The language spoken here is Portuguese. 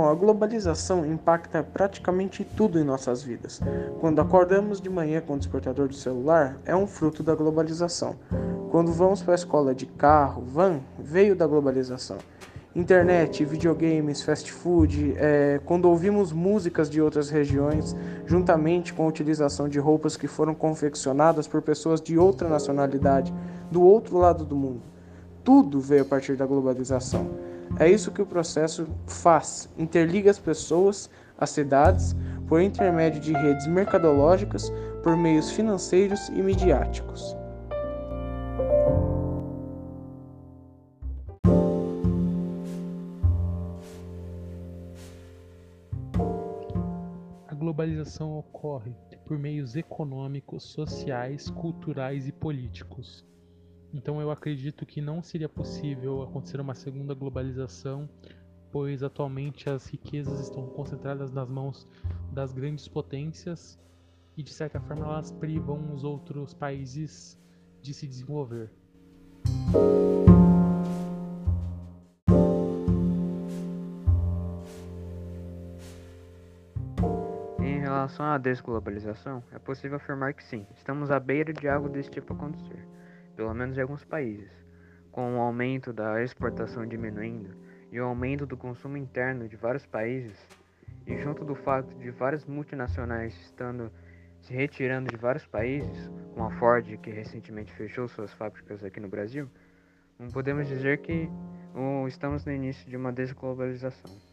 Bom, a globalização impacta praticamente tudo em nossas vidas. Quando acordamos de manhã com o despertador do celular, é um fruto da globalização. Quando vamos para a escola de carro, van, veio da globalização. Internet, videogames, fast food, é, quando ouvimos músicas de outras regiões, juntamente com a utilização de roupas que foram confeccionadas por pessoas de outra nacionalidade, do outro lado do mundo. Tudo veio a partir da globalização. É isso que o processo faz: interliga as pessoas, as cidades, por intermédio de redes mercadológicas, por meios financeiros e midiáticos. A globalização ocorre por meios econômicos, sociais, culturais e políticos. Então eu acredito que não seria possível acontecer uma segunda globalização, pois atualmente as riquezas estão concentradas nas mãos das grandes potências e de certa forma elas privam os outros países de se desenvolver. Em relação à desglobalização, é possível afirmar que sim, estamos à beira de algo desse tipo acontecer pelo menos em alguns países, com o aumento da exportação diminuindo e o aumento do consumo interno de vários países, e junto do fato de várias multinacionais estando se retirando de vários países, como a Ford, que recentemente fechou suas fábricas aqui no Brasil, não podemos dizer que estamos no início de uma desglobalização.